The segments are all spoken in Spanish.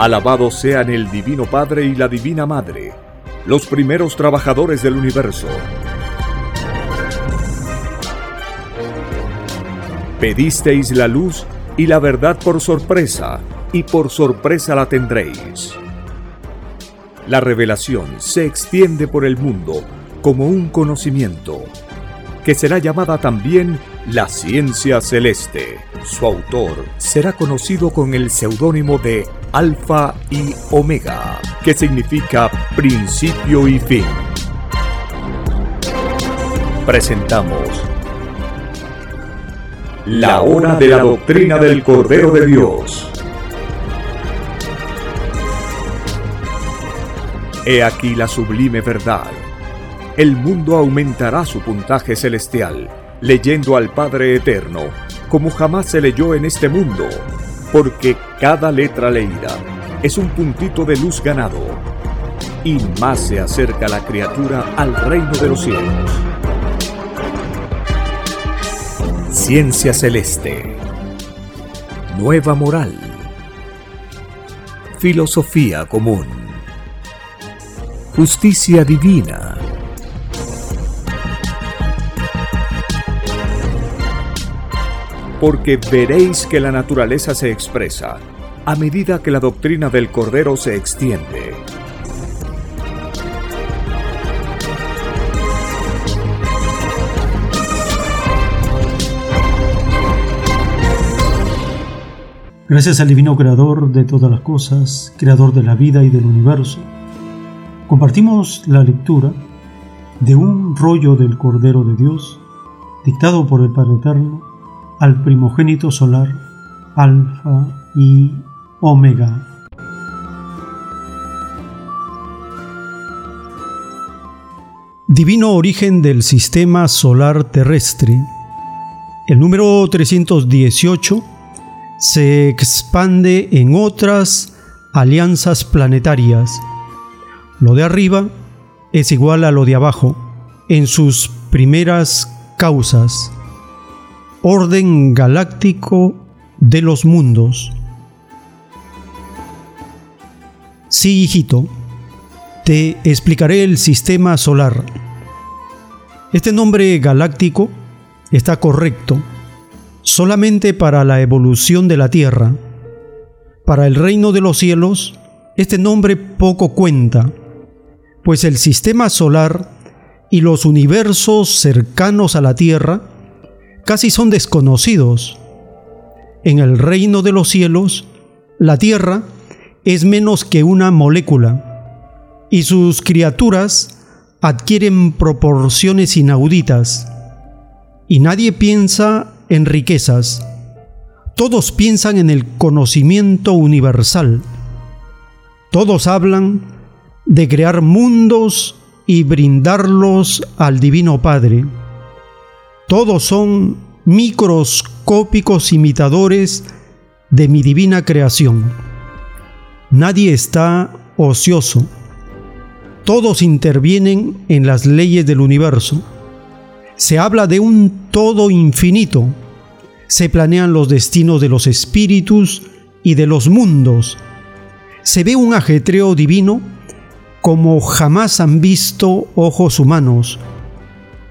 Alabados sean el Divino Padre y la Divina Madre, los primeros trabajadores del universo. Pedisteis la luz y la verdad por sorpresa, y por sorpresa la tendréis. La revelación se extiende por el mundo como un conocimiento, que será llamada también la ciencia celeste. Su autor será conocido con el seudónimo de Alfa y Omega, que significa principio y fin. Presentamos La hora de la doctrina del Cordero de Dios. He aquí la sublime verdad. El mundo aumentará su puntaje celestial, leyendo al Padre Eterno, como jamás se leyó en este mundo porque cada letra leída es un puntito de luz ganado, y más se acerca la criatura al reino de los cielos. Ciencia celeste. Nueva moral. Filosofía común. Justicia divina porque veréis que la naturaleza se expresa a medida que la doctrina del Cordero se extiende. Gracias al Divino Creador de todas las cosas, Creador de la vida y del universo, compartimos la lectura de un rollo del Cordero de Dios, dictado por el Padre Eterno, al primogénito solar, Alfa y Omega. Divino origen del sistema solar terrestre. El número 318 se expande en otras alianzas planetarias. Lo de arriba es igual a lo de abajo en sus primeras causas orden galáctico de los mundos. Sí, hijito, te explicaré el sistema solar. Este nombre galáctico está correcto solamente para la evolución de la Tierra. Para el reino de los cielos, este nombre poco cuenta, pues el sistema solar y los universos cercanos a la Tierra casi son desconocidos. En el reino de los cielos, la tierra es menos que una molécula y sus criaturas adquieren proporciones inauditas. Y nadie piensa en riquezas, todos piensan en el conocimiento universal. Todos hablan de crear mundos y brindarlos al Divino Padre. Todos son microscópicos imitadores de mi divina creación. Nadie está ocioso. Todos intervienen en las leyes del universo. Se habla de un todo infinito. Se planean los destinos de los espíritus y de los mundos. Se ve un ajetreo divino como jamás han visto ojos humanos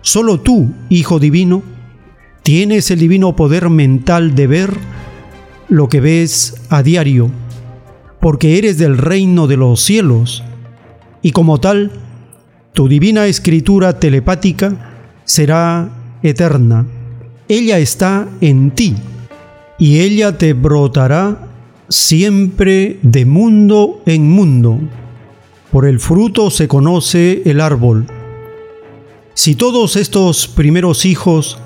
Solo tú, Hijo Divino, tienes el divino poder mental de ver lo que ves a diario, porque eres del reino de los cielos, y como tal, tu divina escritura telepática será eterna. Ella está en ti, y ella te brotará siempre de mundo en mundo. Por el fruto se conoce el árbol si todos estos primeros hijos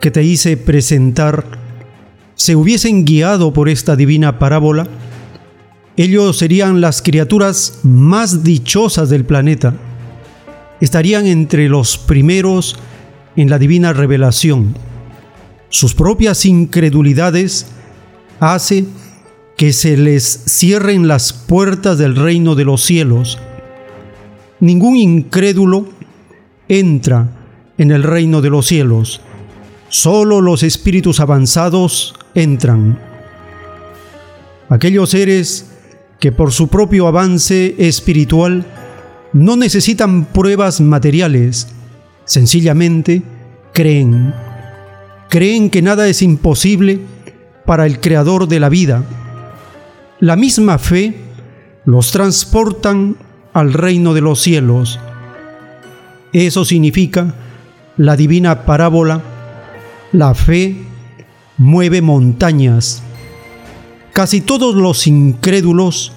que te hice presentar se hubiesen guiado por esta divina parábola, ellos serían las criaturas más dichosas del planeta. Estarían entre los primeros en la divina revelación. Sus propias incredulidades hace que se les cierren las puertas del reino de los cielos. Ningún incrédulo entra en el reino de los cielos. Solo los espíritus avanzados entran. Aquellos seres que por su propio avance espiritual no necesitan pruebas materiales, sencillamente creen. Creen que nada es imposible para el Creador de la vida. La misma fe los transportan al reino de los cielos. Eso significa la divina parábola, la fe mueve montañas. Casi todos los incrédulos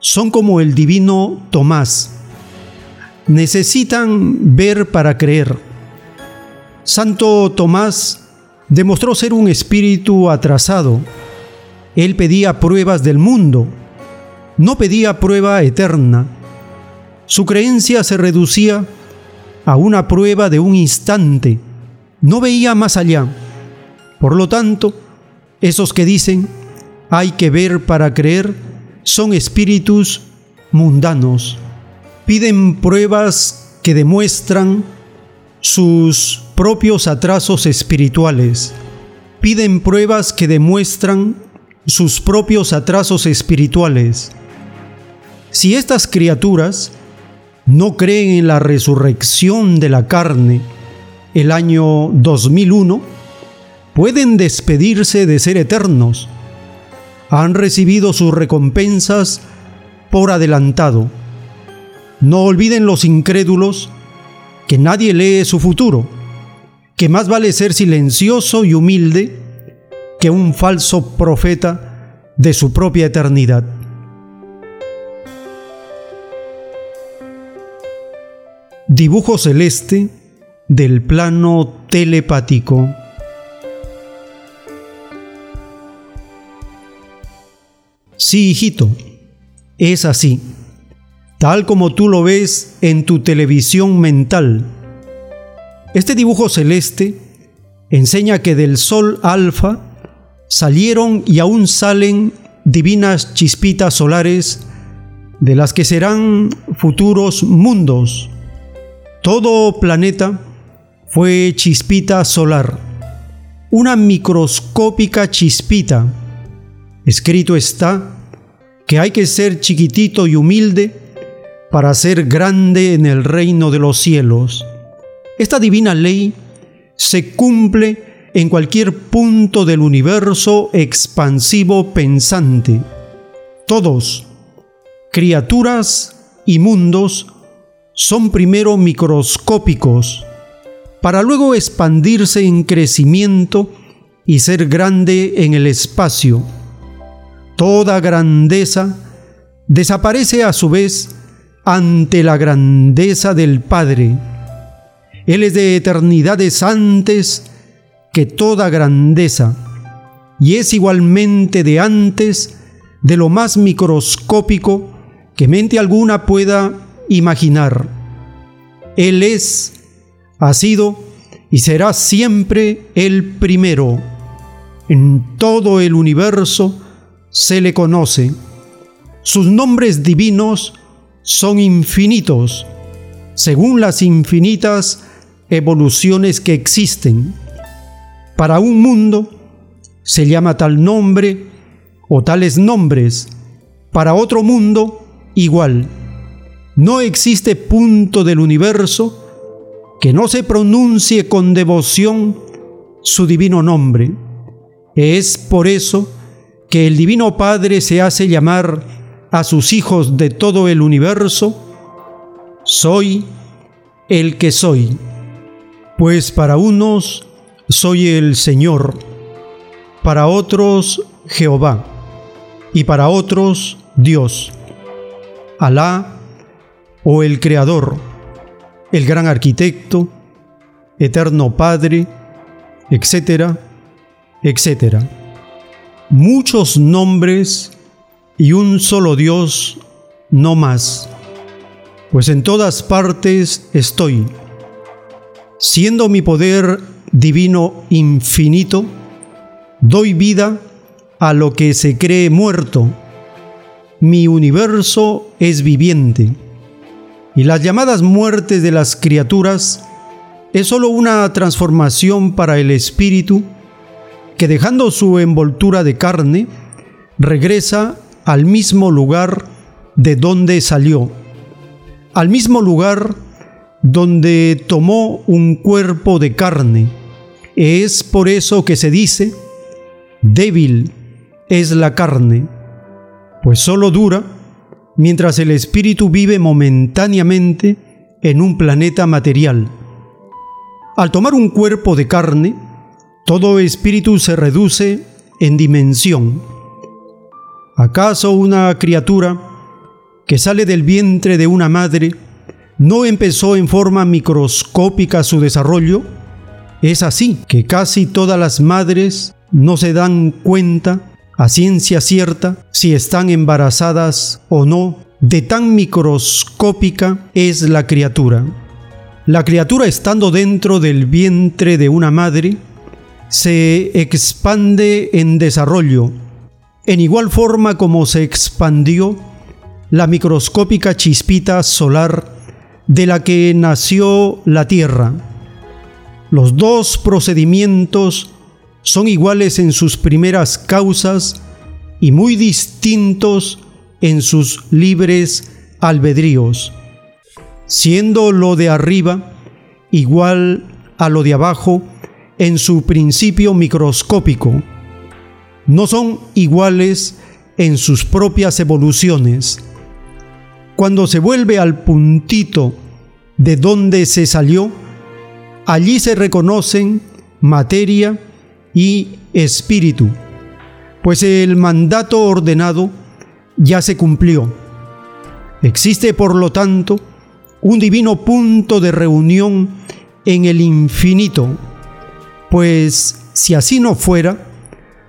son como el divino Tomás. Necesitan ver para creer. Santo Tomás demostró ser un espíritu atrasado. Él pedía pruebas del mundo, no pedía prueba eterna. Su creencia se reducía a una prueba de un instante, no veía más allá. Por lo tanto, esos que dicen hay que ver para creer son espíritus mundanos. Piden pruebas que demuestran sus propios atrasos espirituales. Piden pruebas que demuestran sus propios atrasos espirituales. Si estas criaturas no creen en la resurrección de la carne el año 2001, pueden despedirse de ser eternos. Han recibido sus recompensas por adelantado. No olviden los incrédulos que nadie lee su futuro, que más vale ser silencioso y humilde que un falso profeta de su propia eternidad. Dibujo celeste del plano telepático. Sí, hijito, es así tal como tú lo ves en tu televisión mental. Este dibujo celeste enseña que del Sol alfa salieron y aún salen divinas chispitas solares de las que serán futuros mundos. Todo planeta fue chispita solar, una microscópica chispita. Escrito está que hay que ser chiquitito y humilde para ser grande en el reino de los cielos. Esta divina ley se cumple en cualquier punto del universo expansivo pensante. Todos, criaturas y mundos, son primero microscópicos, para luego expandirse en crecimiento y ser grande en el espacio. Toda grandeza desaparece a su vez ante la grandeza del Padre. Él es de eternidades antes que toda grandeza y es igualmente de antes de lo más microscópico que mente alguna pueda imaginar. Él es, ha sido y será siempre el primero. En todo el universo se le conoce. Sus nombres divinos son infinitos, según las infinitas evoluciones que existen. Para un mundo se llama tal nombre o tales nombres, para otro mundo igual. No existe punto del universo que no se pronuncie con devoción su divino nombre. Es por eso que el Divino Padre se hace llamar a sus hijos de todo el universo, soy el que soy. Pues para unos soy el Señor, para otros Jehová, y para otros Dios, Alá o el Creador, el gran arquitecto, eterno Padre, etcétera, etcétera. Muchos nombres y un solo Dios, no más, pues en todas partes estoy. Siendo mi poder divino infinito, doy vida a lo que se cree muerto. Mi universo es viviente. Y las llamadas muertes de las criaturas es sólo una transformación para el espíritu que dejando su envoltura de carne, regresa al mismo lugar de donde salió, al mismo lugar donde tomó un cuerpo de carne. Es por eso que se dice, débil es la carne, pues solo dura mientras el espíritu vive momentáneamente en un planeta material. Al tomar un cuerpo de carne, todo espíritu se reduce en dimensión. ¿Acaso una criatura que sale del vientre de una madre no empezó en forma microscópica su desarrollo? Es así que casi todas las madres no se dan cuenta a ciencia cierta si están embarazadas o no, de tan microscópica es la criatura. La criatura estando dentro del vientre de una madre, se expande en desarrollo, en igual forma como se expandió la microscópica chispita solar de la que nació la Tierra. Los dos procedimientos son iguales en sus primeras causas y muy distintos en sus libres albedríos, siendo lo de arriba igual a lo de abajo en su principio microscópico. No son iguales en sus propias evoluciones. Cuando se vuelve al puntito de donde se salió, allí se reconocen materia y espíritu, pues el mandato ordenado ya se cumplió. Existe, por lo tanto, un divino punto de reunión en el infinito, pues si así no fuera,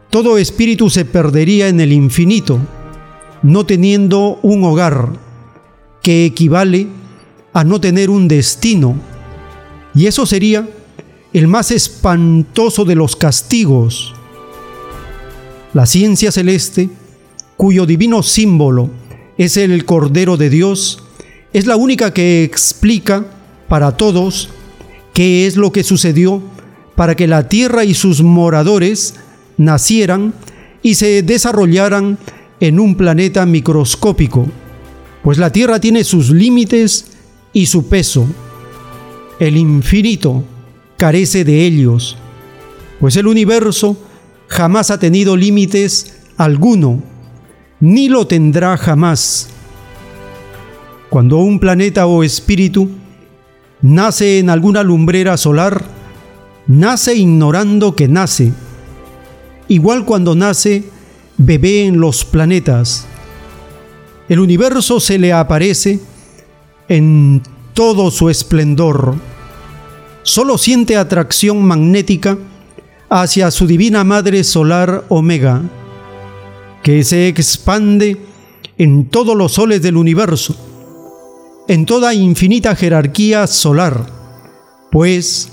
todo espíritu se perdería en el infinito, no teniendo un hogar, que equivale a no tener un destino, y eso sería el más espantoso de los castigos. La ciencia celeste, cuyo divino símbolo es el Cordero de Dios, es la única que explica para todos qué es lo que sucedió para que la tierra y sus moradores nacieran y se desarrollaran en un planeta microscópico, pues la tierra tiene sus límites y su peso. El infinito carece de ellos, pues el universo jamás ha tenido límites alguno, ni lo tendrá jamás. Cuando un planeta o espíritu nace en alguna lumbrera solar, nace ignorando que nace, igual cuando nace bebé en los planetas. El universo se le aparece en todo su esplendor solo siente atracción magnética hacia su divina madre solar Omega, que se expande en todos los soles del universo, en toda infinita jerarquía solar, pues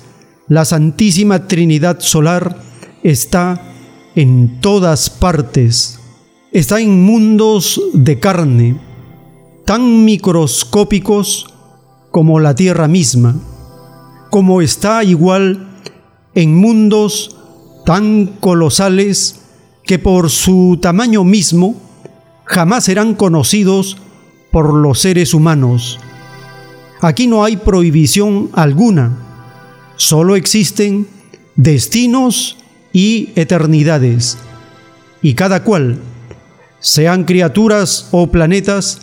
la Santísima Trinidad Solar está en todas partes, está en mundos de carne, tan microscópicos como la Tierra misma como está igual en mundos tan colosales que por su tamaño mismo jamás serán conocidos por los seres humanos. Aquí no hay prohibición alguna, solo existen destinos y eternidades, y cada cual, sean criaturas o planetas,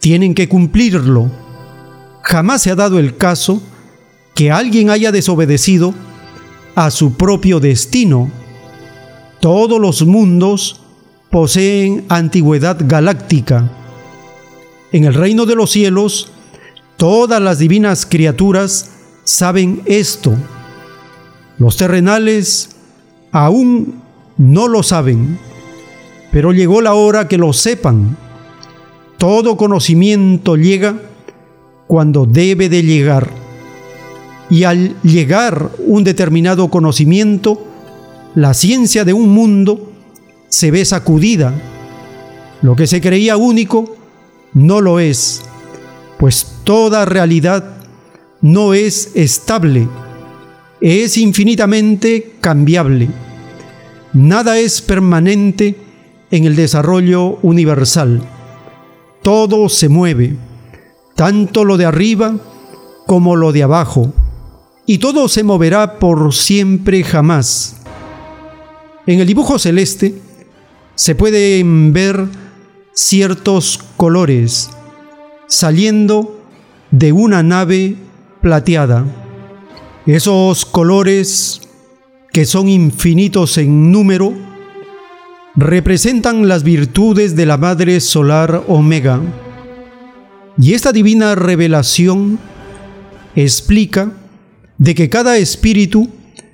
tienen que cumplirlo. Jamás se ha dado el caso que alguien haya desobedecido a su propio destino. Todos los mundos poseen antigüedad galáctica. En el reino de los cielos, todas las divinas criaturas saben esto. Los terrenales aún no lo saben, pero llegó la hora que lo sepan. Todo conocimiento llega cuando debe de llegar y al llegar un determinado conocimiento, la ciencia de un mundo se ve sacudida. Lo que se creía único no lo es, pues toda realidad no es estable, es infinitamente cambiable. Nada es permanente en el desarrollo universal. Todo se mueve, tanto lo de arriba como lo de abajo, y todo se moverá por siempre jamás. En el dibujo celeste se pueden ver ciertos colores saliendo de una nave plateada. Esos colores que son infinitos en número representan las virtudes de la Madre Solar Omega. Y esta divina revelación explica de que cada espíritu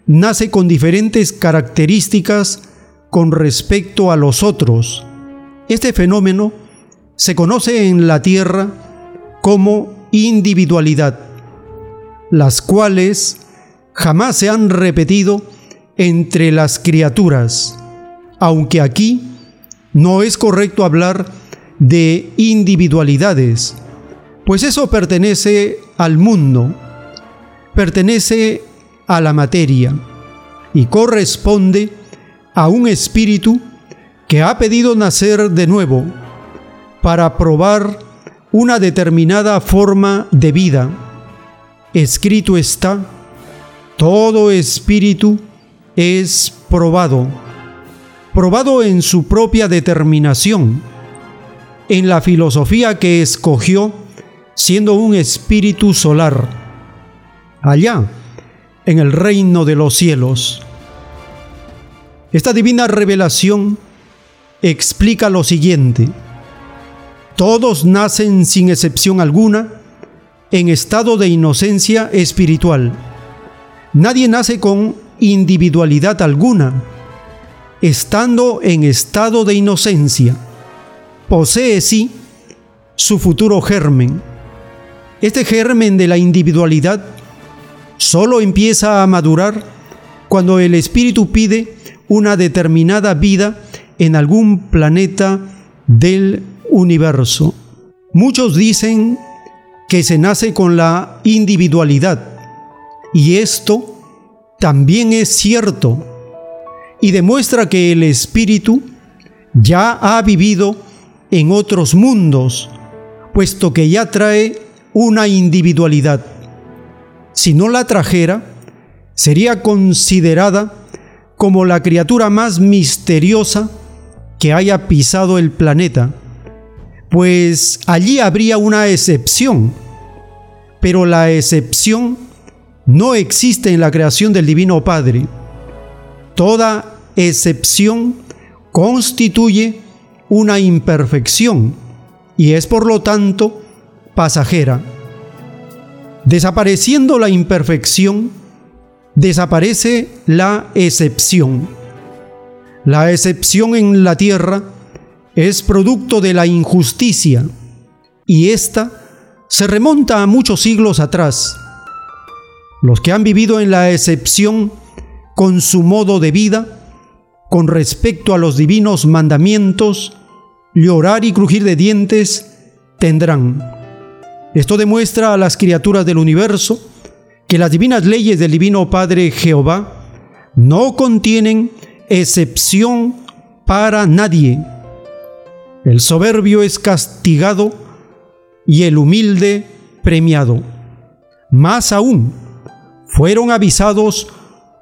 nace con diferentes características con respecto a los otros. Este fenómeno se conoce en la Tierra como individualidad, las cuales jamás se han repetido entre las criaturas, aunque aquí no es correcto hablar de individualidades, pues eso pertenece al mundo, pertenece a la materia y corresponde a un espíritu que ha pedido nacer de nuevo para probar una determinada forma de vida. Escrito está, todo espíritu es probado, probado en su propia determinación, en la filosofía que escogió siendo un espíritu solar, allá, en el reino de los cielos. Esta divina revelación explica lo siguiente. Todos nacen sin excepción alguna en estado de inocencia espiritual. Nadie nace con individualidad alguna, estando en estado de inocencia. Posee sí su futuro germen. Este germen de la individualidad solo empieza a madurar cuando el espíritu pide una determinada vida en algún planeta del universo. Muchos dicen que se nace con la individualidad y esto también es cierto y demuestra que el espíritu ya ha vivido en otros mundos, puesto que ya trae una individualidad. Si no la trajera, sería considerada como la criatura más misteriosa que haya pisado el planeta, pues allí habría una excepción, pero la excepción no existe en la creación del Divino Padre. Toda excepción constituye una imperfección y es por lo tanto pasajera. Desapareciendo la imperfección, desaparece la excepción. La excepción en la tierra es producto de la injusticia y ésta se remonta a muchos siglos atrás los que han vivido en la excepción con su modo de vida, con respecto a los divinos mandamientos, llorar y crujir de dientes tendrán. Esto demuestra a las criaturas del universo que las divinas leyes del Divino Padre Jehová no contienen excepción para nadie. El soberbio es castigado y el humilde premiado. Más aún, fueron avisados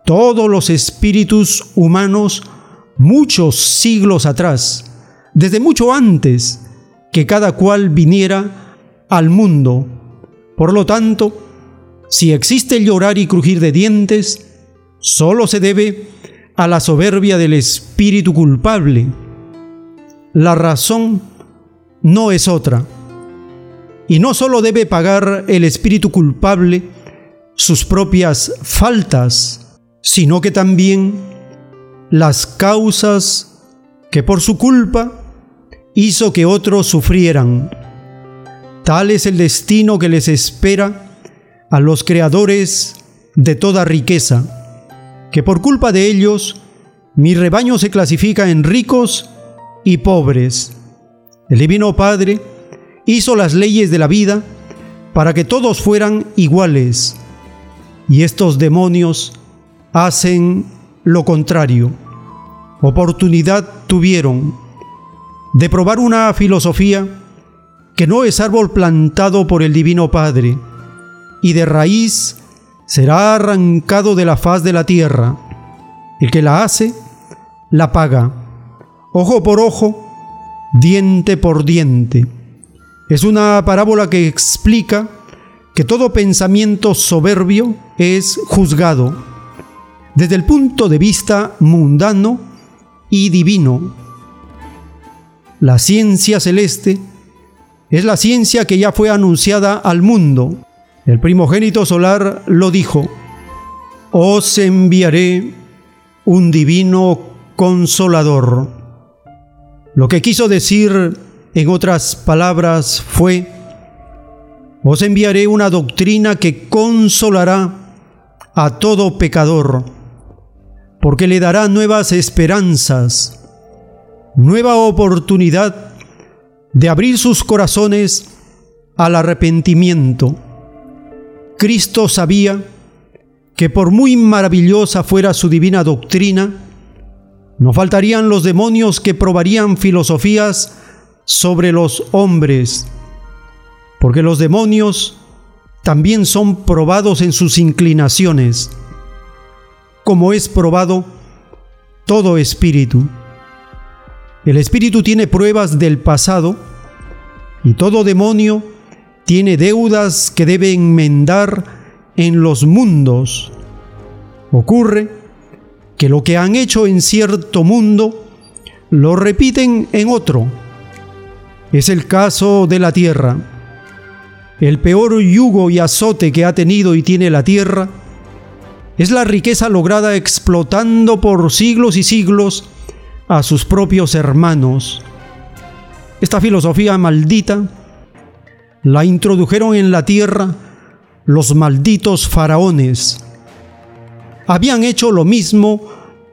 todos los espíritus humanos muchos siglos atrás, desde mucho antes que cada cual viniera al mundo. Por lo tanto, si existe llorar y crujir de dientes, solo se debe a la soberbia del espíritu culpable. La razón no es otra. Y no solo debe pagar el espíritu culpable, sus propias faltas, sino que también las causas que por su culpa hizo que otros sufrieran. Tal es el destino que les espera a los creadores de toda riqueza, que por culpa de ellos mi rebaño se clasifica en ricos y pobres. El Divino Padre hizo las leyes de la vida para que todos fueran iguales y estos demonios hacen lo contrario. Oportunidad tuvieron de probar una filosofía que no es árbol plantado por el Divino Padre, y de raíz será arrancado de la faz de la tierra. El que la hace, la paga, ojo por ojo, diente por diente. Es una parábola que explica que todo pensamiento soberbio es juzgado desde el punto de vista mundano y divino. La ciencia celeste es la ciencia que ya fue anunciada al mundo. El primogénito solar lo dijo, os enviaré un divino consolador. Lo que quiso decir en otras palabras fue, os enviaré una doctrina que consolará a todo pecador, porque le dará nuevas esperanzas, nueva oportunidad de abrir sus corazones al arrepentimiento. Cristo sabía que por muy maravillosa fuera su divina doctrina, no faltarían los demonios que probarían filosofías sobre los hombres porque los demonios también son probados en sus inclinaciones, como es probado todo espíritu. El espíritu tiene pruebas del pasado y todo demonio tiene deudas que debe enmendar en los mundos. Ocurre que lo que han hecho en cierto mundo lo repiten en otro. Es el caso de la tierra el peor yugo y azote que ha tenido y tiene la tierra es la riqueza lograda explotando por siglos y siglos a sus propios hermanos. Esta filosofía maldita la introdujeron en la tierra los malditos faraones. Habían hecho lo mismo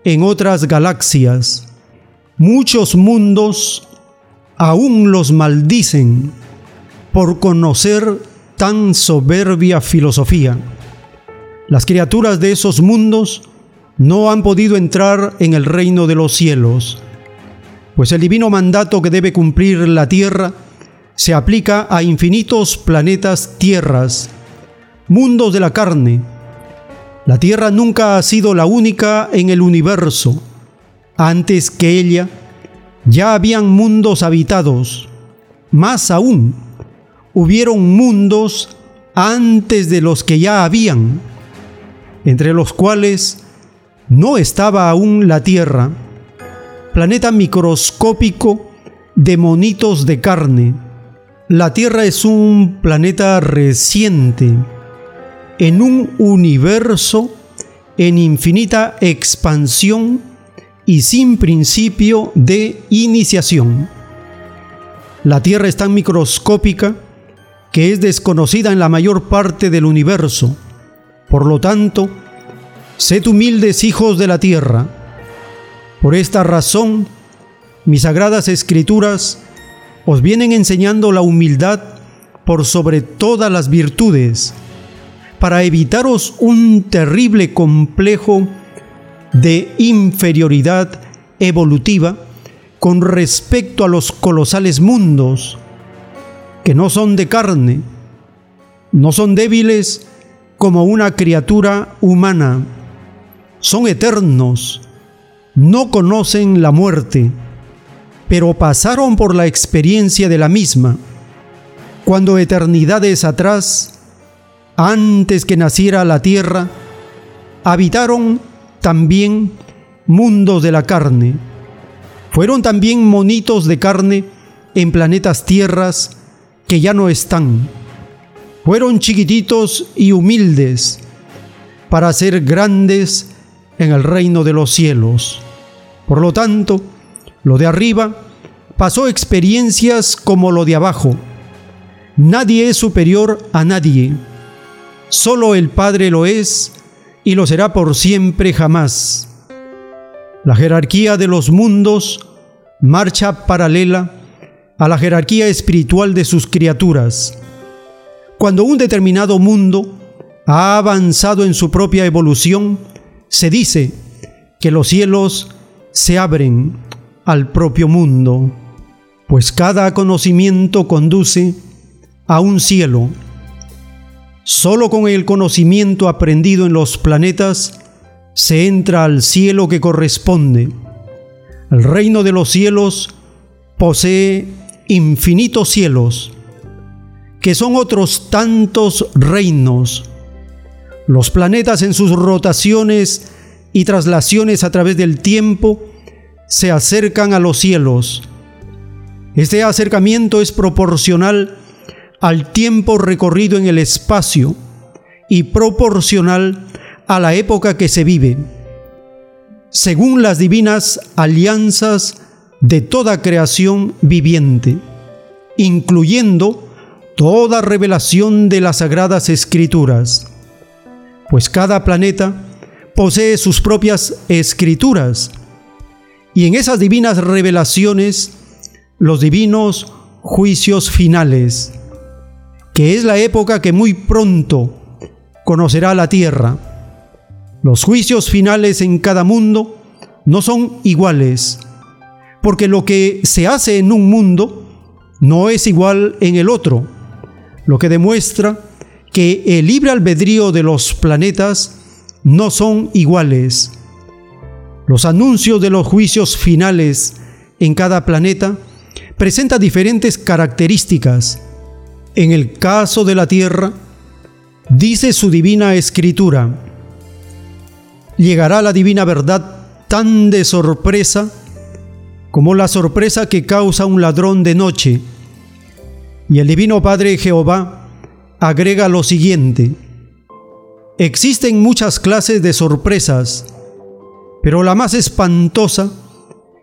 en otras galaxias. Muchos mundos aún los maldicen por conocer tan soberbia filosofía. Las criaturas de esos mundos no han podido entrar en el reino de los cielos, pues el divino mandato que debe cumplir la tierra se aplica a infinitos planetas tierras, mundos de la carne. La tierra nunca ha sido la única en el universo. Antes que ella, ya habían mundos habitados. Más aún, hubieron mundos antes de los que ya habían, entre los cuales no estaba aún la Tierra, planeta microscópico de monitos de carne. La Tierra es un planeta reciente en un universo en infinita expansión y sin principio de iniciación. La Tierra es tan microscópica que es desconocida en la mayor parte del universo. Por lo tanto, sed humildes hijos de la tierra. Por esta razón, mis sagradas escrituras os vienen enseñando la humildad por sobre todas las virtudes, para evitaros un terrible complejo de inferioridad evolutiva con respecto a los colosales mundos que no son de carne, no son débiles como una criatura humana, son eternos, no conocen la muerte, pero pasaron por la experiencia de la misma, cuando eternidades atrás, antes que naciera la tierra, habitaron también mundos de la carne, fueron también monitos de carne en planetas tierras que ya no están. Fueron chiquititos y humildes para ser grandes en el reino de los cielos. Por lo tanto, lo de arriba pasó experiencias como lo de abajo. Nadie es superior a nadie. Solo el Padre lo es y lo será por siempre jamás. La jerarquía de los mundos marcha paralela a la jerarquía espiritual de sus criaturas. Cuando un determinado mundo ha avanzado en su propia evolución, se dice que los cielos se abren al propio mundo. pues cada conocimiento conduce a un cielo. Solo con el conocimiento aprendido en los planetas se entra al cielo que corresponde. El reino de los cielos posee infinitos cielos, que son otros tantos reinos. Los planetas en sus rotaciones y traslaciones a través del tiempo se acercan a los cielos. Este acercamiento es proporcional al tiempo recorrido en el espacio y proporcional a la época que se vive, según las divinas alianzas de toda creación viviente, incluyendo toda revelación de las sagradas escrituras, pues cada planeta posee sus propias escrituras, y en esas divinas revelaciones, los divinos juicios finales, que es la época que muy pronto conocerá la tierra. Los juicios finales en cada mundo no son iguales, porque lo que se hace en un mundo no es igual en el otro, lo que demuestra que el libre albedrío de los planetas no son iguales. Los anuncios de los juicios finales en cada planeta presentan diferentes características en el caso de la tierra, dice su divina escritura, llegará la divina verdad tan de sorpresa como la sorpresa que causa un ladrón de noche. Y el divino Padre Jehová agrega lo siguiente, existen muchas clases de sorpresas, pero la más espantosa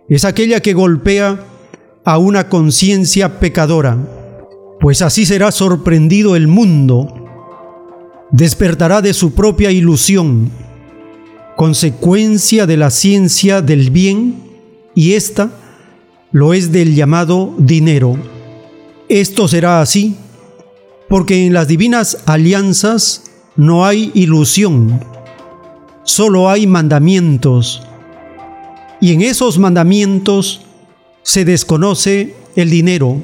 es aquella que golpea a una conciencia pecadora pues así será sorprendido el mundo, despertará de su propia ilusión, consecuencia de la ciencia del bien, y esta lo es del llamado dinero. Esto será así porque en las divinas alianzas no hay ilusión, solo hay mandamientos, y en esos mandamientos se desconoce el dinero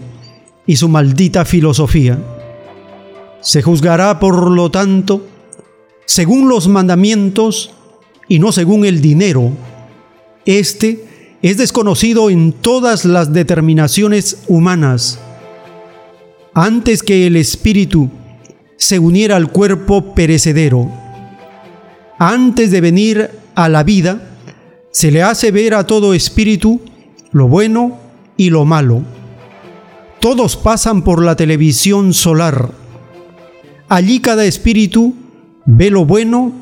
y su maldita filosofía. Se juzgará, por lo tanto, según los mandamientos y no según el dinero. Este es desconocido en todas las determinaciones humanas. Antes que el espíritu se uniera al cuerpo perecedero, antes de venir a la vida, se le hace ver a todo espíritu lo bueno y lo malo todos pasan por la televisión solar. Allí cada espíritu ve lo bueno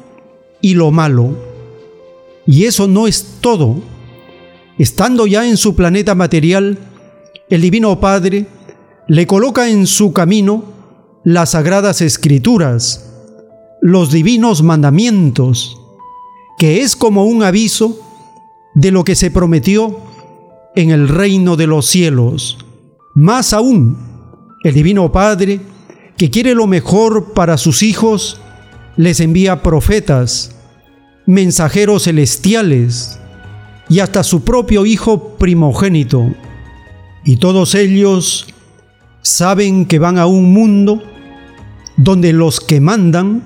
y lo malo. Y eso no es todo. Estando ya en su planeta material, el Divino Padre le coloca en su camino las sagradas escrituras, los divinos mandamientos, que es como un aviso de lo que se prometió en el reino de los cielos. Más aún, el Divino Padre, que quiere lo mejor para sus hijos, les envía profetas, mensajeros celestiales y hasta su propio Hijo primogénito. Y todos ellos saben que van a un mundo donde los que mandan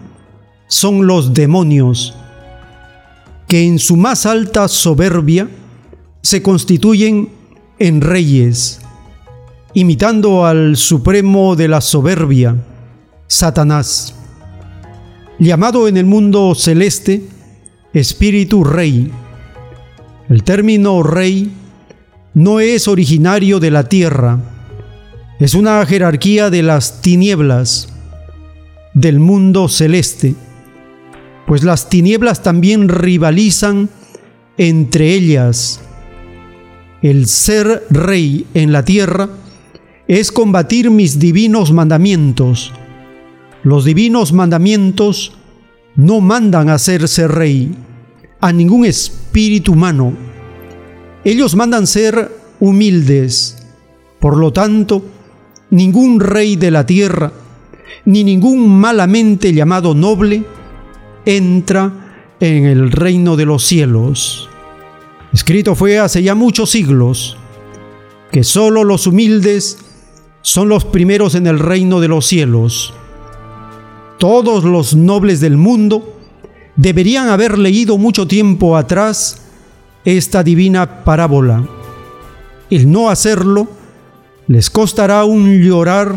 son los demonios, que en su más alta soberbia se constituyen en reyes imitando al supremo de la soberbia, Satanás, llamado en el mundo celeste Espíritu Rey. El término rey no es originario de la tierra, es una jerarquía de las tinieblas del mundo celeste, pues las tinieblas también rivalizan entre ellas. El ser rey en la tierra es combatir mis divinos mandamientos. Los divinos mandamientos no mandan a hacerse rey a ningún espíritu humano. Ellos mandan ser humildes. Por lo tanto, ningún rey de la tierra, ni ningún malamente llamado noble, entra en el reino de los cielos. Escrito fue hace ya muchos siglos que sólo los humildes son los primeros en el reino de los cielos. Todos los nobles del mundo deberían haber leído mucho tiempo atrás esta divina parábola. El no hacerlo les costará un llorar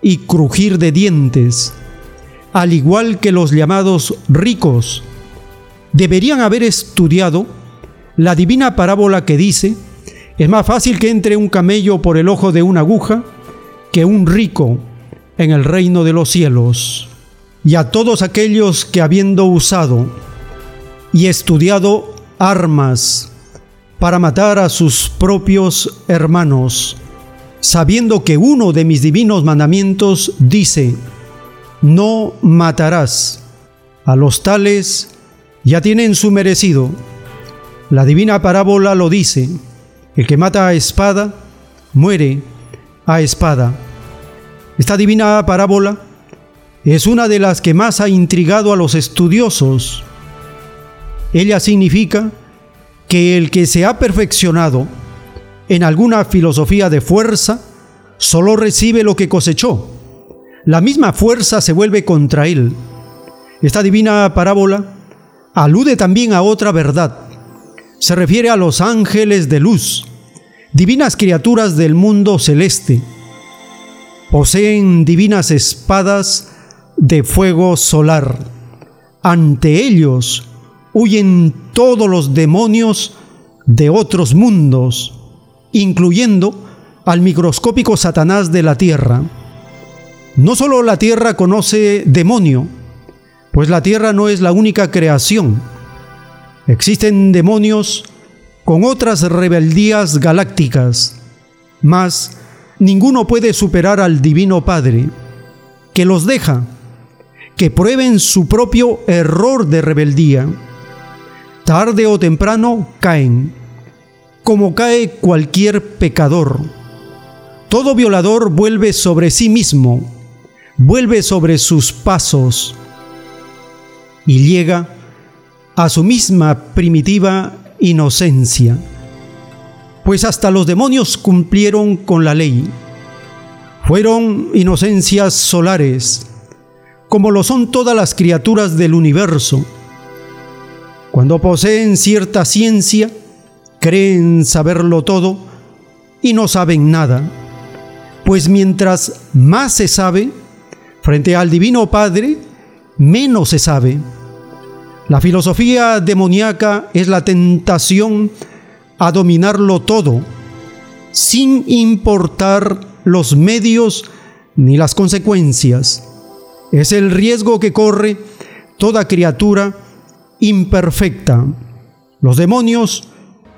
y crujir de dientes, al igual que los llamados ricos. Deberían haber estudiado la divina parábola que dice, es más fácil que entre un camello por el ojo de una aguja que un rico en el reino de los cielos. Y a todos aquellos que habiendo usado y estudiado armas para matar a sus propios hermanos, sabiendo que uno de mis divinos mandamientos dice, no matarás. A los tales ya tienen su merecido. La divina parábola lo dice, el que mata a espada, muere a espada. Esta divina parábola es una de las que más ha intrigado a los estudiosos. Ella significa que el que se ha perfeccionado en alguna filosofía de fuerza solo recibe lo que cosechó. La misma fuerza se vuelve contra él. Esta divina parábola alude también a otra verdad. Se refiere a los ángeles de luz, divinas criaturas del mundo celeste. Poseen divinas espadas de fuego solar. Ante ellos huyen todos los demonios de otros mundos, incluyendo al microscópico Satanás de la Tierra. No solo la Tierra conoce demonio, pues la Tierra no es la única creación. Existen demonios con otras rebeldías galácticas, mas ninguno puede superar al Divino Padre, que los deja, que prueben su propio error de rebeldía. Tarde o temprano caen, como cae cualquier pecador. Todo violador vuelve sobre sí mismo, vuelve sobre sus pasos y llega a su misma primitiva inocencia, pues hasta los demonios cumplieron con la ley. Fueron inocencias solares, como lo son todas las criaturas del universo. Cuando poseen cierta ciencia, creen saberlo todo y no saben nada, pues mientras más se sabe, frente al Divino Padre, menos se sabe. La filosofía demoníaca es la tentación a dominarlo todo, sin importar los medios ni las consecuencias. Es el riesgo que corre toda criatura imperfecta. Los demonios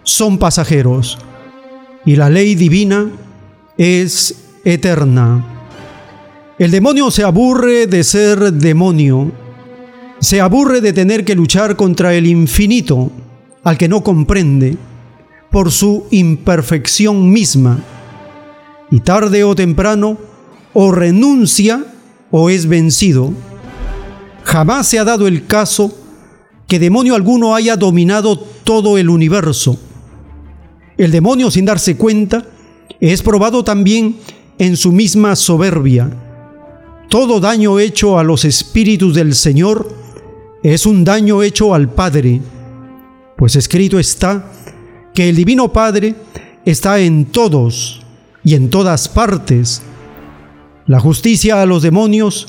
son pasajeros y la ley divina es eterna. El demonio se aburre de ser demonio se aburre de tener que luchar contra el infinito, al que no comprende, por su imperfección misma, y tarde o temprano o renuncia o es vencido. Jamás se ha dado el caso que demonio alguno haya dominado todo el universo. El demonio, sin darse cuenta, es probado también en su misma soberbia. Todo daño hecho a los espíritus del Señor es un daño hecho al Padre, pues escrito está que el Divino Padre está en todos y en todas partes. La justicia a los demonios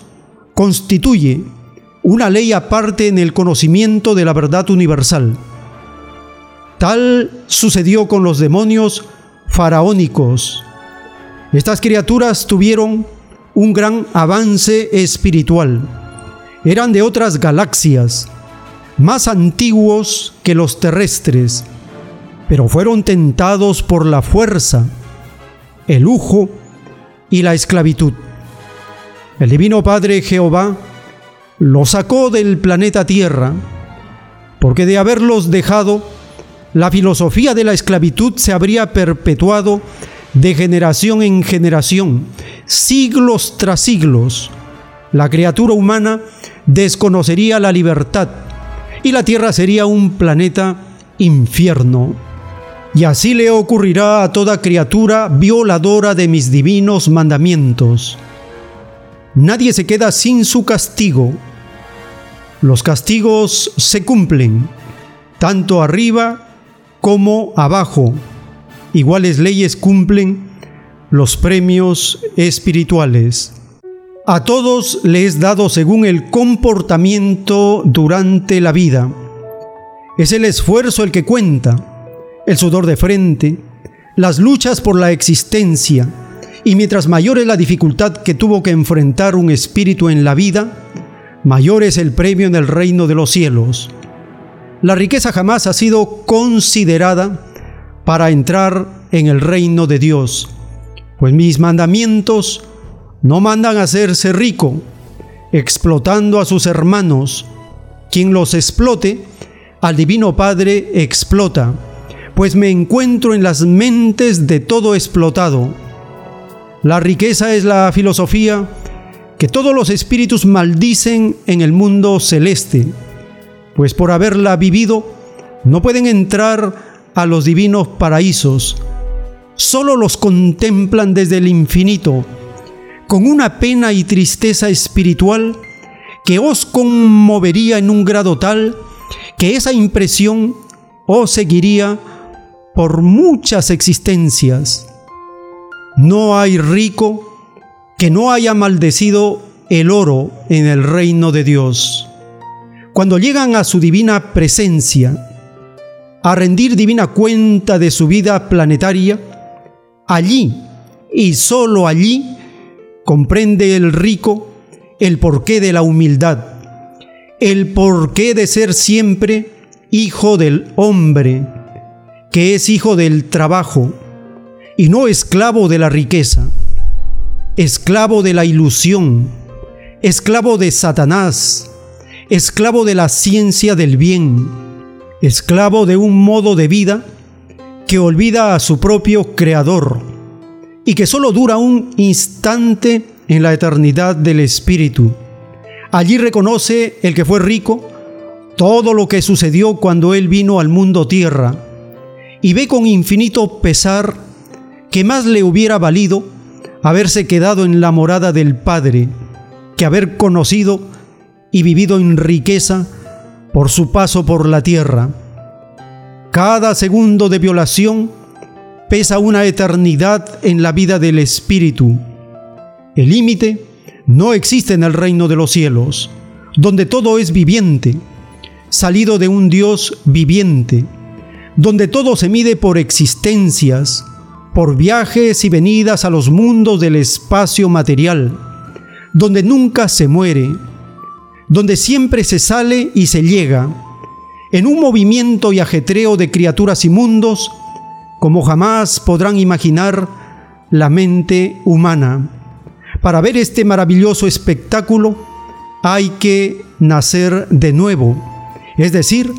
constituye una ley aparte en el conocimiento de la verdad universal. Tal sucedió con los demonios faraónicos. Estas criaturas tuvieron un gran avance espiritual eran de otras galaxias, más antiguos que los terrestres, pero fueron tentados por la fuerza, el lujo y la esclavitud. El Divino Padre Jehová los sacó del planeta Tierra, porque de haberlos dejado, la filosofía de la esclavitud se habría perpetuado de generación en generación, siglos tras siglos. La criatura humana desconocería la libertad y la Tierra sería un planeta infierno. y así le ocurrirá a toda criatura violadora de mis divinos mandamientos. Nadie se queda sin su castigo. Los castigos se cumplen, tanto arriba como abajo. Iguales leyes cumplen los premios espirituales. A todos les es dado según el comportamiento durante la vida. Es el esfuerzo el que cuenta el sudor de frente, las luchas por la existencia, y mientras mayor es la dificultad que tuvo que enfrentar un espíritu en la vida, mayor es el premio en el reino de los cielos. La riqueza jamás ha sido considerada para entrar en el reino de Dios, pues mis mandamientos no mandan a hacerse rico, explotando a sus hermanos. Quien los explote, al Divino Padre explota pues me encuentro en las mentes de todo explotado. La riqueza es la filosofía que todos los espíritus maldicen en el mundo celeste, pues por haberla vivido no pueden entrar a los divinos paraísos, solo los contemplan desde el infinito, con una pena y tristeza espiritual que os conmovería en un grado tal que esa impresión os seguiría por muchas existencias. No hay rico que no haya maldecido el oro en el reino de Dios. Cuando llegan a su divina presencia, a rendir divina cuenta de su vida planetaria, allí y sólo allí comprende el rico el porqué de la humildad, el porqué de ser siempre hijo del hombre, que es hijo del trabajo y no esclavo de la riqueza, esclavo de la ilusión, esclavo de Satanás, esclavo de la ciencia del bien, esclavo de un modo de vida que olvida a su propio Creador y que solo dura un instante en la eternidad del Espíritu. Allí reconoce el que fue rico todo lo que sucedió cuando Él vino al mundo tierra y ve con infinito pesar que más le hubiera valido haberse quedado en la morada del Padre que haber conocido y vivido en riqueza por su paso por la tierra. Cada segundo de violación pesa una eternidad en la vida del Espíritu. El límite no existe en el reino de los cielos, donde todo es viviente, salido de un Dios viviente donde todo se mide por existencias, por viajes y venidas a los mundos del espacio material, donde nunca se muere, donde siempre se sale y se llega, en un movimiento y ajetreo de criaturas y mundos como jamás podrán imaginar la mente humana. Para ver este maravilloso espectáculo hay que nacer de nuevo, es decir,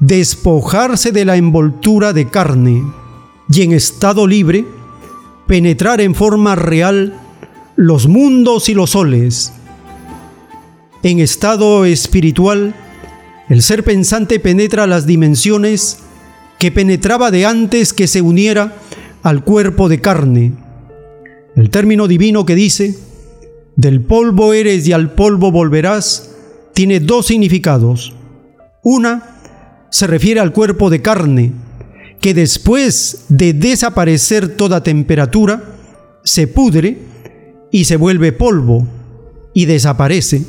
despojarse de la envoltura de carne y en estado libre penetrar en forma real los mundos y los soles. En estado espiritual, el ser pensante penetra las dimensiones que penetraba de antes que se uniera al cuerpo de carne. El término divino que dice, del polvo eres y al polvo volverás, tiene dos significados. Una, se refiere al cuerpo de carne, que después de desaparecer toda temperatura, se pudre y se vuelve polvo y desaparece.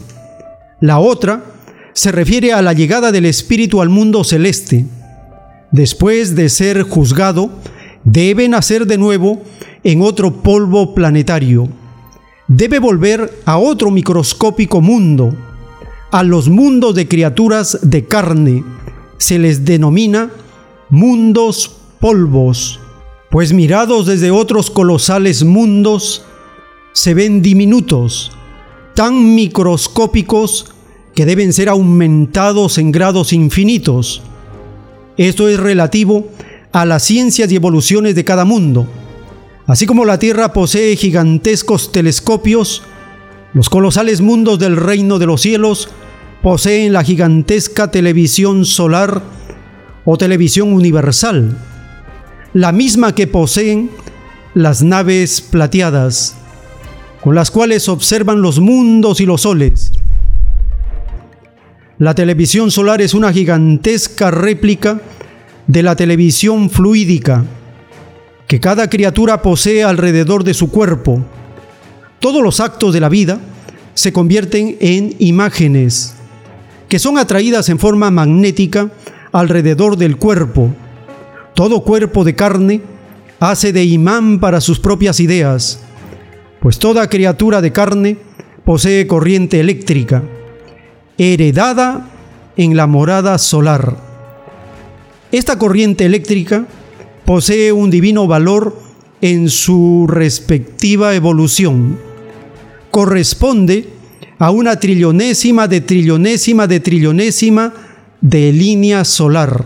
La otra se refiere a la llegada del espíritu al mundo celeste. Después de ser juzgado, debe nacer de nuevo en otro polvo planetario. Debe volver a otro microscópico mundo, a los mundos de criaturas de carne, se les denomina mundos polvos, pues mirados desde otros colosales mundos, se ven diminutos, tan microscópicos que deben ser aumentados en grados infinitos. Esto es relativo a las ciencias y evoluciones de cada mundo. Así como la Tierra posee gigantescos telescopios, los colosales mundos del reino de los cielos poseen la gigantesca televisión solar o televisión universal. la misma que poseen las naves plateadas, con las cuales observan los mundos y los soles. La televisión solar es una gigantesca réplica de la televisión fluídica que cada criatura posee alrededor de su cuerpo. Todos los actos de la vida se convierten en imágenes que son atraídas en forma magnética alrededor del cuerpo. Todo cuerpo de carne hace de imán para sus propias ideas, pues toda criatura de carne posee corriente eléctrica, heredada en la morada solar. Esta corriente eléctrica posee un divino valor en su respectiva evolución. Corresponde a una trillonésima de trillonésima de trillonésima de línea solar.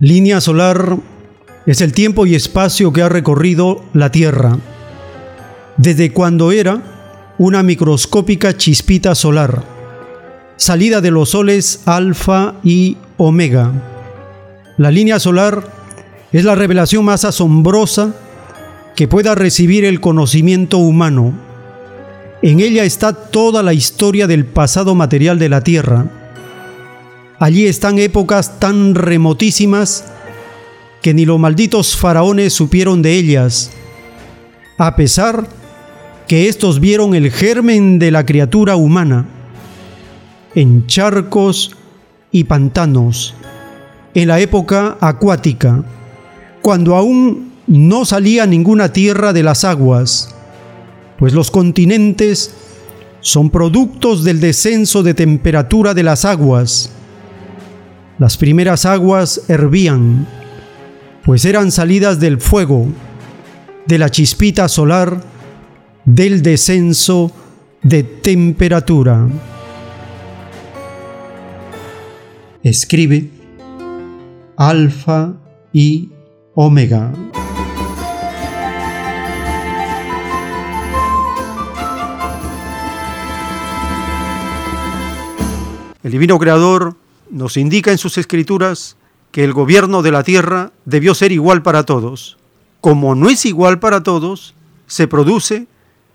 Línea solar es el tiempo y espacio que ha recorrido la Tierra, desde cuando era una microscópica chispita solar, salida de los soles alfa y omega. La línea solar es la revelación más asombrosa que pueda recibir el conocimiento humano en ella está toda la historia del pasado material de la Tierra. Allí están épocas tan remotísimas que ni los malditos faraones supieron de ellas, a pesar que éstos vieron el germen de la criatura humana en charcos y pantanos, en la época acuática, cuando aún no salía ninguna tierra de las aguas, pues los continentes son productos del descenso de temperatura de las aguas. Las primeras aguas hervían, pues eran salidas del fuego, de la chispita solar, del descenso de temperatura. Escribe Alfa y Omega. El divino creador nos indica en sus escrituras que el gobierno de la tierra debió ser igual para todos. Como no es igual para todos, se produce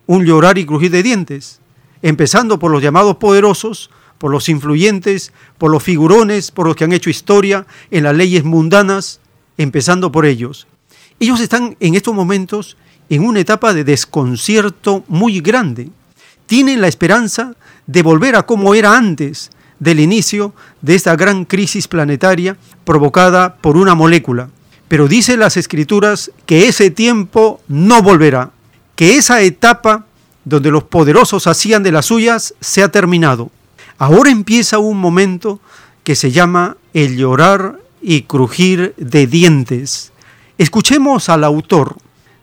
un llorar y crujir de dientes, empezando por los llamados poderosos, por los influyentes, por los figurones, por los que han hecho historia en las leyes mundanas, empezando por ellos. Ellos están en estos momentos en una etapa de desconcierto muy grande. Tienen la esperanza de volver a como era antes, del inicio de esta gran crisis planetaria provocada por una molécula. Pero dice las escrituras que ese tiempo no volverá, que esa etapa donde los poderosos hacían de las suyas se ha terminado. Ahora empieza un momento que se llama el llorar y crujir de dientes. Escuchemos al autor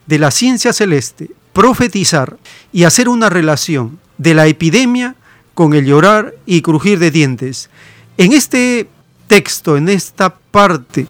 de la ciencia celeste profetizar y hacer una relación de la epidemia con el llorar y crujir de dientes. En este texto, en esta parte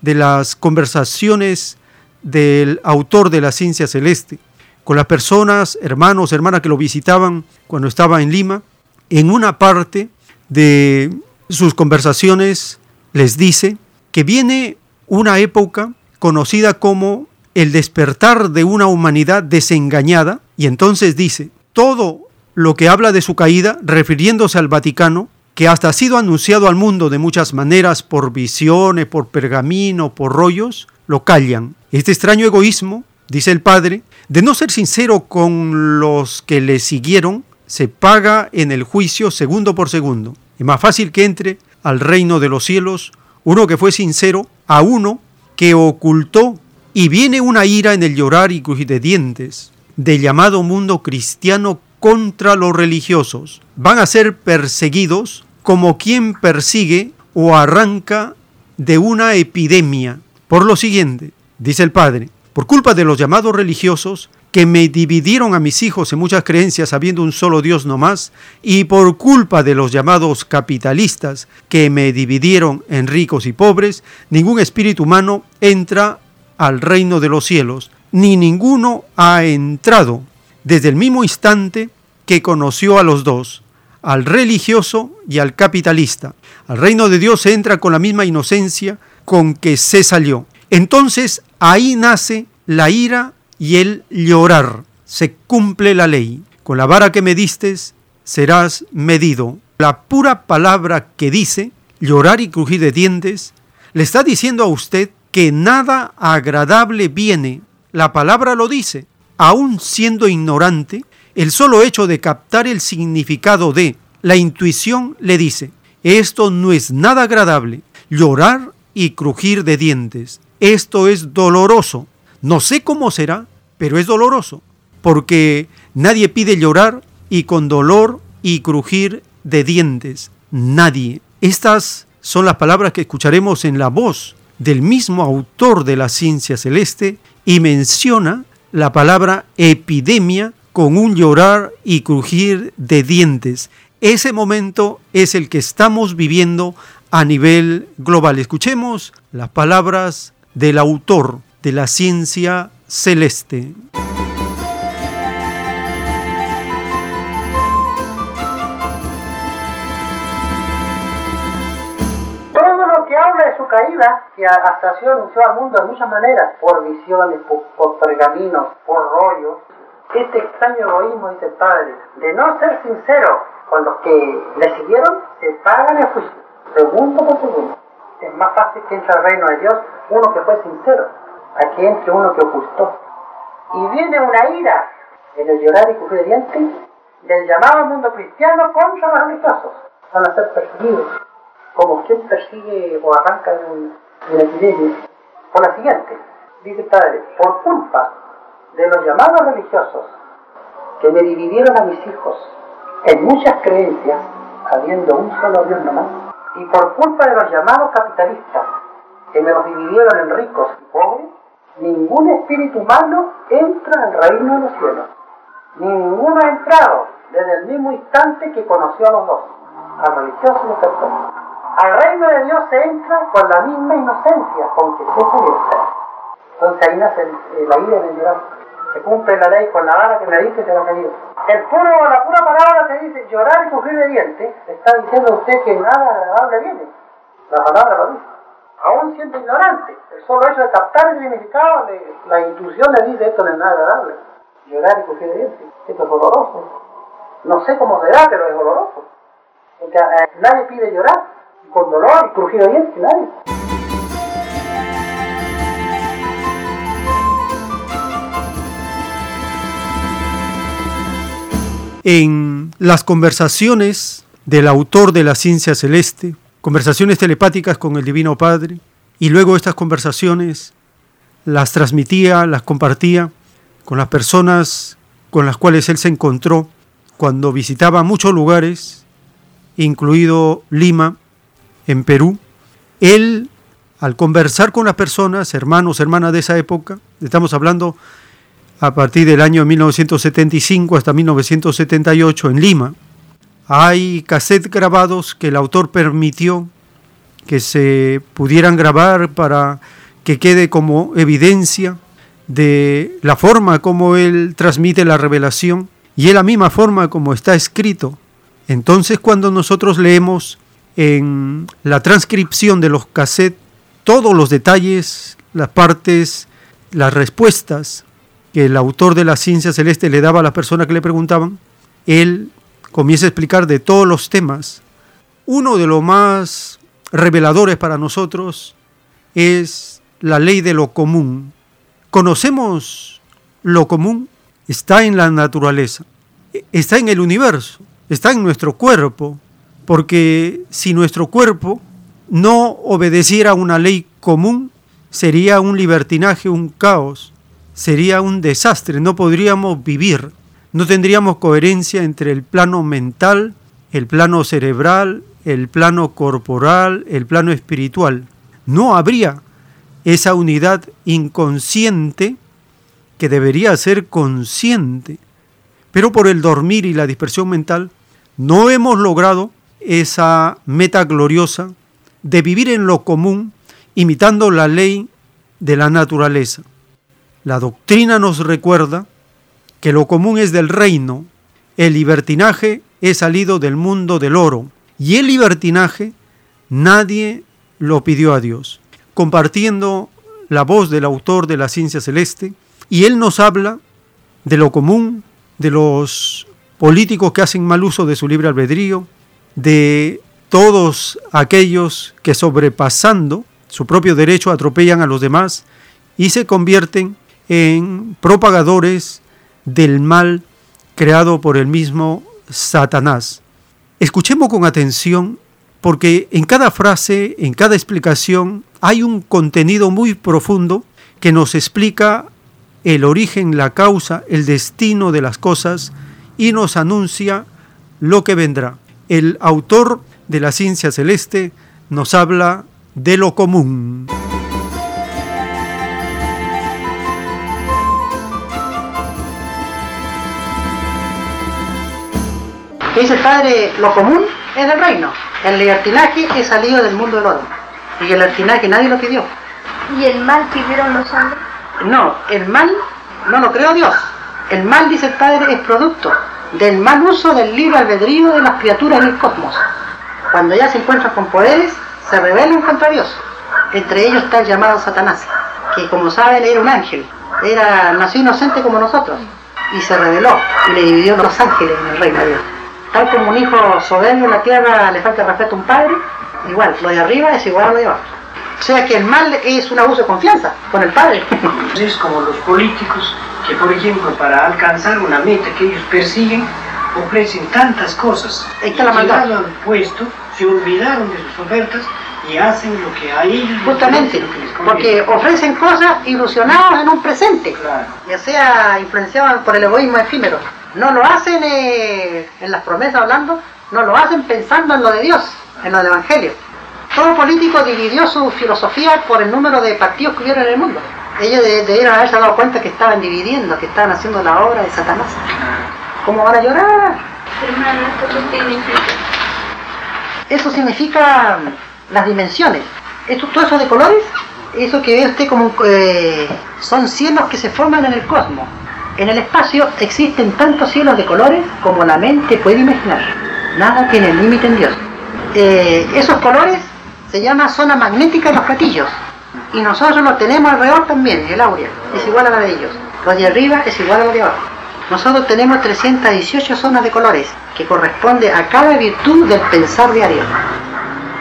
de las conversaciones del autor de la ciencia celeste, con las personas, hermanos, hermanas que lo visitaban cuando estaba en Lima, en una parte de sus conversaciones les dice que viene una época conocida como el despertar de una humanidad desengañada, y entonces dice, todo lo que habla de su caída, refiriéndose al Vaticano, que hasta ha sido anunciado al mundo de muchas maneras, por visiones, por pergamino, por rollos, lo callan. Este extraño egoísmo, dice el padre, de no ser sincero con los que le siguieron, se paga en el juicio segundo por segundo. Es más fácil que entre al reino de los cielos uno que fue sincero a uno que ocultó y viene una ira en el llorar y crujir de dientes del llamado mundo cristiano contra los religiosos. Van a ser perseguidos como quien persigue o arranca de una epidemia. Por lo siguiente, dice el Padre, por culpa de los llamados religiosos, que me dividieron a mis hijos en muchas creencias habiendo un solo Dios no más, y por culpa de los llamados capitalistas, que me dividieron en ricos y pobres, ningún espíritu humano entra al reino de los cielos, ni ninguno ha entrado desde el mismo instante que conoció a los dos, al religioso y al capitalista. Al reino de Dios se entra con la misma inocencia con que se salió. Entonces ahí nace la ira y el llorar. Se cumple la ley. Con la vara que me distes serás medido. La pura palabra que dice, llorar y crujir de dientes, le está diciendo a usted que nada agradable viene. La palabra lo dice. Aún siendo ignorante, el solo hecho de captar el significado de la intuición le dice, esto no es nada agradable, llorar y crujir de dientes. Esto es doloroso. No sé cómo será, pero es doloroso, porque nadie pide llorar y con dolor y crujir de dientes. Nadie. Estas son las palabras que escucharemos en la voz del mismo autor de la ciencia celeste y menciona la palabra epidemia con un llorar y crujir de dientes. Ese momento es el que estamos viviendo a nivel global. Escuchemos las palabras del autor de la ciencia celeste. Caída, que hasta ha anunció al mundo de muchas maneras, por visiones, por, por pergaminos, por rollos, este extraño egoísmo, dice el Padre, de no ser sincero con los que le siguieron, se pagan el juicio, segundo por segundo. Es más fácil que entre al reino de Dios uno que fue sincero, a que entre uno que ocultó. Y viene una ira en el llorar y de dientes del llamado mundo cristiano contra los religiosos. Van a ser perseguidos, como quien persigue o arranca de un, de epidemia. Por la siguiente, dice el Padre, por culpa de los llamados religiosos que me dividieron a mis hijos en muchas creencias, habiendo un solo Dios nomás, y por culpa de los llamados capitalistas que los dividieron en ricos y pobres, ningún espíritu humano entra al reino de los cielos. Ni ninguno ha entrado desde el mismo instante que conoció a los dos, al religioso y al católico. Al reino de Dios se entra con la misma inocencia con que se salió. Entonces ahí nace la ira del. Cumple la ley con la vara que me dice se la caído. El puro, la pura palabra que dice llorar y crujir de dientes, está diciendo usted que nada agradable viene. La palabra lo dice aún siendo ignorante. El solo hecho de captar el significado, de, la intuición le dice esto no es nada agradable. Llorar y crujir de dientes, esto es doloroso. No sé cómo será, pero es doloroso. Porque eh, nadie pide llorar con dolor y crujir de dientes, nadie. En las conversaciones del autor de la ciencia celeste, conversaciones telepáticas con el Divino Padre, y luego estas conversaciones las transmitía, las compartía con las personas con las cuales él se encontró cuando visitaba muchos lugares, incluido Lima, en Perú. Él, al conversar con las personas, hermanos, hermanas de esa época, estamos hablando a partir del año 1975 hasta 1978 en Lima, hay cassettes grabados que el autor permitió que se pudieran grabar para que quede como evidencia de la forma como él transmite la revelación y es la misma forma como está escrito. Entonces cuando nosotros leemos en la transcripción de los cassettes todos los detalles, las partes, las respuestas que el autor de la ciencia celeste le daba a las personas que le preguntaban, él comienza a explicar de todos los temas. Uno de los más reveladores para nosotros es la ley de lo común. Conocemos lo común, está en la naturaleza, está en el universo, está en nuestro cuerpo, porque si nuestro cuerpo no obedeciera a una ley común, sería un libertinaje, un caos, sería un desastre, no podríamos vivir, no tendríamos coherencia entre el plano mental, el plano cerebral, el plano corporal, el plano espiritual. No habría esa unidad inconsciente que debería ser consciente. Pero por el dormir y la dispersión mental, no hemos logrado esa meta gloriosa de vivir en lo común, imitando la ley de la naturaleza. La doctrina nos recuerda que lo común es del reino, el libertinaje es salido del mundo del oro, y el libertinaje nadie lo pidió a Dios. compartiendo la voz del autor de la ciencia celeste y él nos habla de lo común, de los políticos que hacen mal uso de su libre albedrío, de todos aquellos que sobrepasando su propio derecho atropellan a los demás y se convierten en propagadores del mal creado por el mismo Satanás. Escuchemos con atención porque en cada frase, en cada explicación, hay un contenido muy profundo que nos explica el origen, la causa, el destino de las cosas y nos anuncia lo que vendrá. El autor de la ciencia celeste nos habla de lo común. Dice el padre, lo común es del reino. El libertinaje es salido del mundo del oro. Y el libertinaje nadie lo pidió. ¿Y el mal pidieron los hombres? No, el mal no lo creó Dios. El mal, dice el padre, es producto del mal uso del libre albedrío de las criaturas en el cosmos. Cuando ya se encuentran con poderes, se rebelan contra Dios. Entre ellos está el llamado Satanás, que como saben era un ángel, era, nació inocente como nosotros, y se rebeló y le dividió los ángeles en el reino de Dios. Tal como un hijo soberbio en la tierra le falta respeto a un padre, igual, lo de arriba es igual a lo de abajo. O sea que el mal es un abuso de confianza con el padre. Es como los políticos que, por ejemplo, para alcanzar una meta que ellos persiguen, ofrecen tantas cosas. Ahí está la maldad. Al puesto, se olvidaron de sus ofertas y hacen lo que a ellos Justamente, parece, lo que les conviene. porque ofrecen cosas ilusionados en un presente, Claro. ya sea influenciados por el egoísmo efímero. No lo hacen eh, en las promesas hablando, no lo hacen pensando en lo de Dios, en lo del Evangelio. Todo político dividió su filosofía por el número de partidos que hubieron en el mundo. Ellos de- debieron haberse dado cuenta que estaban dividiendo, que estaban haciendo la obra de Satanás. ¿Cómo van a llorar? Hermano, ¿esto qué significa? Eso significa mm, las dimensiones. Esto, todo eso de colores, eso que ve usted como eh, son cielos que se forman en el cosmos. En el espacio existen tantos cielos de colores como la mente puede imaginar. Nada tiene límite en Dios. Eh, esos colores se llama zona magnética de los platillos. Y nosotros lo tenemos alrededor también, el áurea. Es igual a la de ellos. Lo de arriba es igual a lo de abajo. Nosotros tenemos 318 zonas de colores, que corresponde a cada virtud del pensar diario.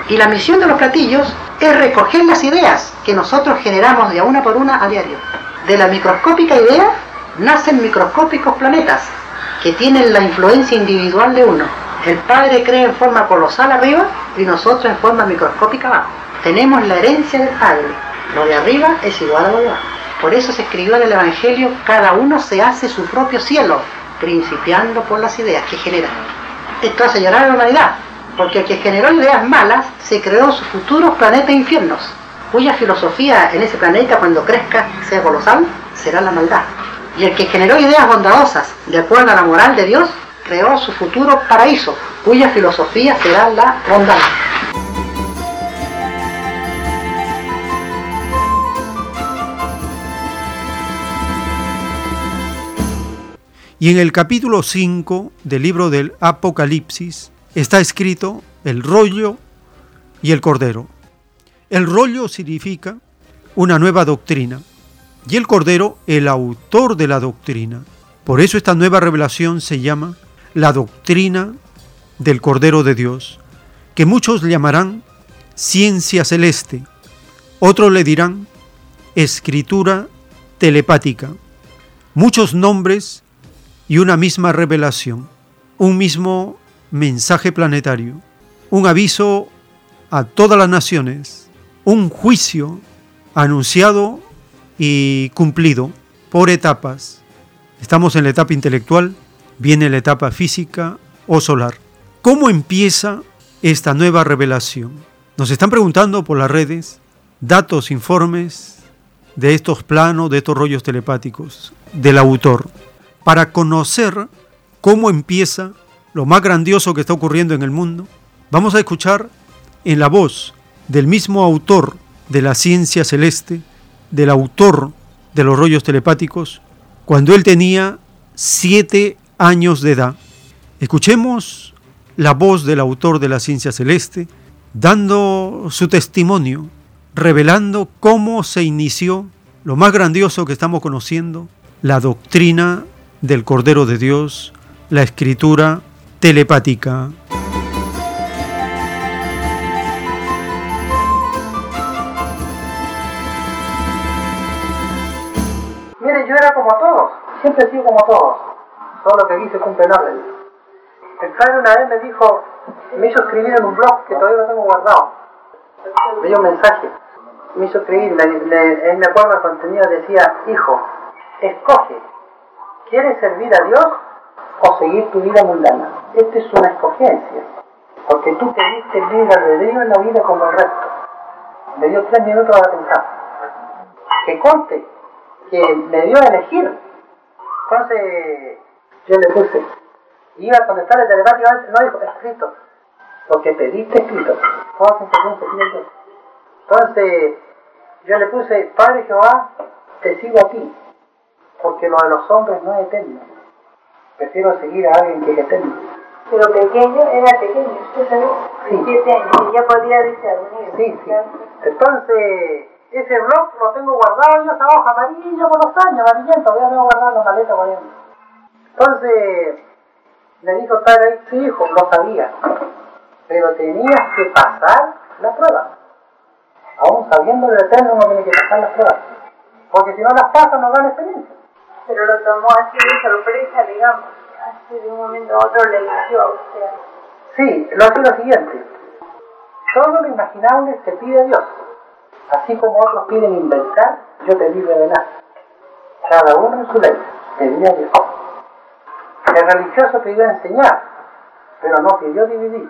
Y la misión de los platillos es recoger las ideas que nosotros generamos de una por una a diario. De la microscópica idea nacen microscópicos planetas que tienen la influencia individual de uno. El Padre crea en forma colosal arriba y nosotros en forma microscópica abajo. Tenemos la herencia del Padre. Lo de arriba es igual a lo de abajo. Por eso se escribió en el Evangelio, cada uno se hace su propio cielo, principiando por las ideas que generan. Esto hace llorar a la humanidad, porque el que generó ideas malas se creó sus futuros planetas infiernos, cuya filosofía en ese planeta cuando crezca sea colosal, será la maldad. Y el que generó ideas bondadosas, de acuerdo a la moral de Dios, creó su futuro paraíso, cuya filosofía será la bondad. Y en el capítulo 5 del libro del Apocalipsis está escrito el rollo y el cordero. El rollo significa una nueva doctrina y el cordero el autor de la doctrina. Por eso esta nueva revelación se llama la doctrina del Cordero de Dios, que muchos llamarán ciencia celeste, otros le dirán escritura telepática, muchos nombres y una misma revelación, un mismo mensaje planetario, un aviso a todas las naciones, un juicio anunciado y cumplido por etapas. Estamos en la etapa intelectual, viene la etapa física o solar. ¿Cómo empieza esta nueva revelación? Nos están preguntando por las redes datos, informes de estos planos, de estos rollos telepáticos del autor para conocer cómo empieza lo más grandioso que está ocurriendo en el mundo, vamos a escuchar en la voz del mismo autor de la ciencia celeste, del autor de los rollos telepáticos, cuando él tenía siete años de edad. Escuchemos la voz del autor de la ciencia celeste, dando su testimonio revelando cómo se inició lo más grandioso que estamos conociendo, la doctrina del Cordero de Dios, la escritura telepática. Como todos, siempre he sido como todos, solo que hice cumple orden. El padre una vez me dijo, me hizo escribir en un blog que todavía lo tengo guardado. Me dio un mensaje, me hizo escribir, me, me, él me acuerdo el contenido, decía, hijo, escoge, ¿quieres servir a Dios o seguir tu vida mundana? Esta es una escogencia, porque tú pediste libre albedrío en la vida como el resto. Me dio tres minutos para pensar. Que conste que me dio a elegir. Entonces yo le puse, iba a contestarle telepáticamente, no dijo, escrito, lo que pediste escrito. Entonces yo le puse, Padre Jehová, te sigo a ti, porque lo de los hombres no es eterno. Prefiero seguir a alguien que es eterno. Pero pequeño, era pequeño, usted Sí. siete años, y ya podía discernir. Sí, sí. Entonces, ese blog lo tengo guardado en esa hoja amarilla por los años, amarillento, todavía tengo guardado en la maleta ahí. Entonces, le dijo ahí, sí hijo, lo sabía, pero tenías que pasar la prueba. Aún sabiendo el eterno uno tiene que pasar las pruebas. Porque si no las pasa no gana experiencia. Pero lo tomó así de sorpresa, digamos. Así de un momento a otro le eligió a usted. Sí, lo hace lo siguiente. Todo lo imaginable te pide Dios. Así como otros piden inventar, yo te di revelar. Cada uno en su ley, pedía Dios. El religioso pidió enseñar, pero no pidió dividir.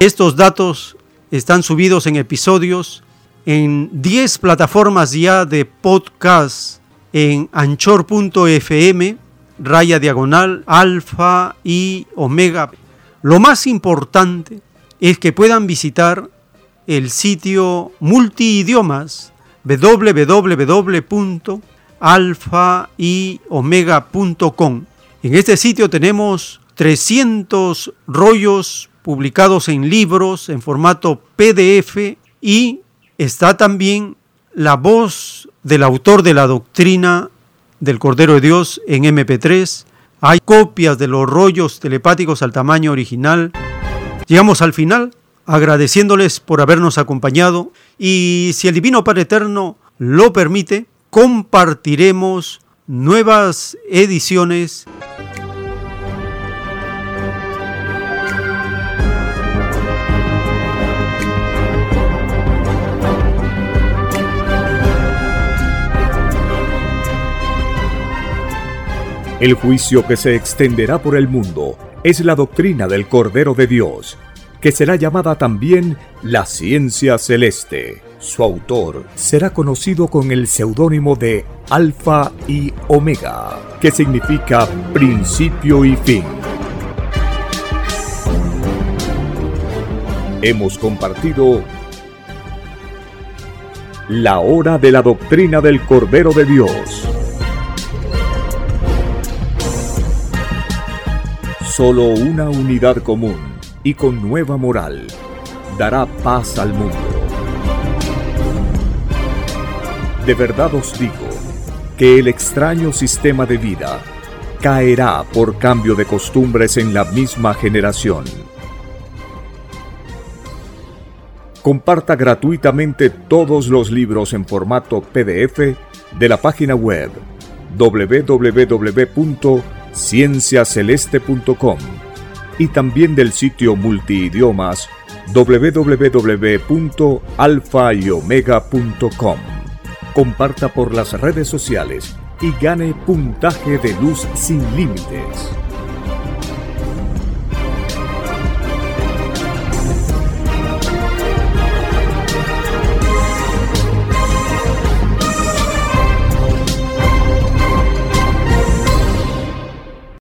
Estos datos están subidos en episodios en 10 plataformas ya de podcast en anchor.fm, raya diagonal, alfa y omega. Lo más importante es que puedan visitar el sitio multiidiomas www.alfayomega.com. En este sitio tenemos 300 rollos publicados en libros en formato PDF y está también la voz del autor de la doctrina del Cordero de Dios en MP3. Hay copias de los rollos telepáticos al tamaño original. Llegamos al final agradeciéndoles por habernos acompañado y si el Divino Padre Eterno lo permite, compartiremos nuevas ediciones El juicio que se extenderá por el mundo es la doctrina del Cordero de Dios, que será llamada también la ciencia celeste. Su autor será conocido con el seudónimo de Alfa y Omega, que significa principio y fin. Hemos compartido la hora de la doctrina del Cordero de Dios. Solo una unidad común y con nueva moral dará paz al mundo. De verdad os digo que el extraño sistema de vida caerá por cambio de costumbres en la misma generación. Comparta gratuitamente todos los libros en formato PDF de la página web www.cienciaceleste.com y también del sitio multiidiomas www.alfayomega.com. Comparta por las redes sociales y gane puntaje de luz sin límites.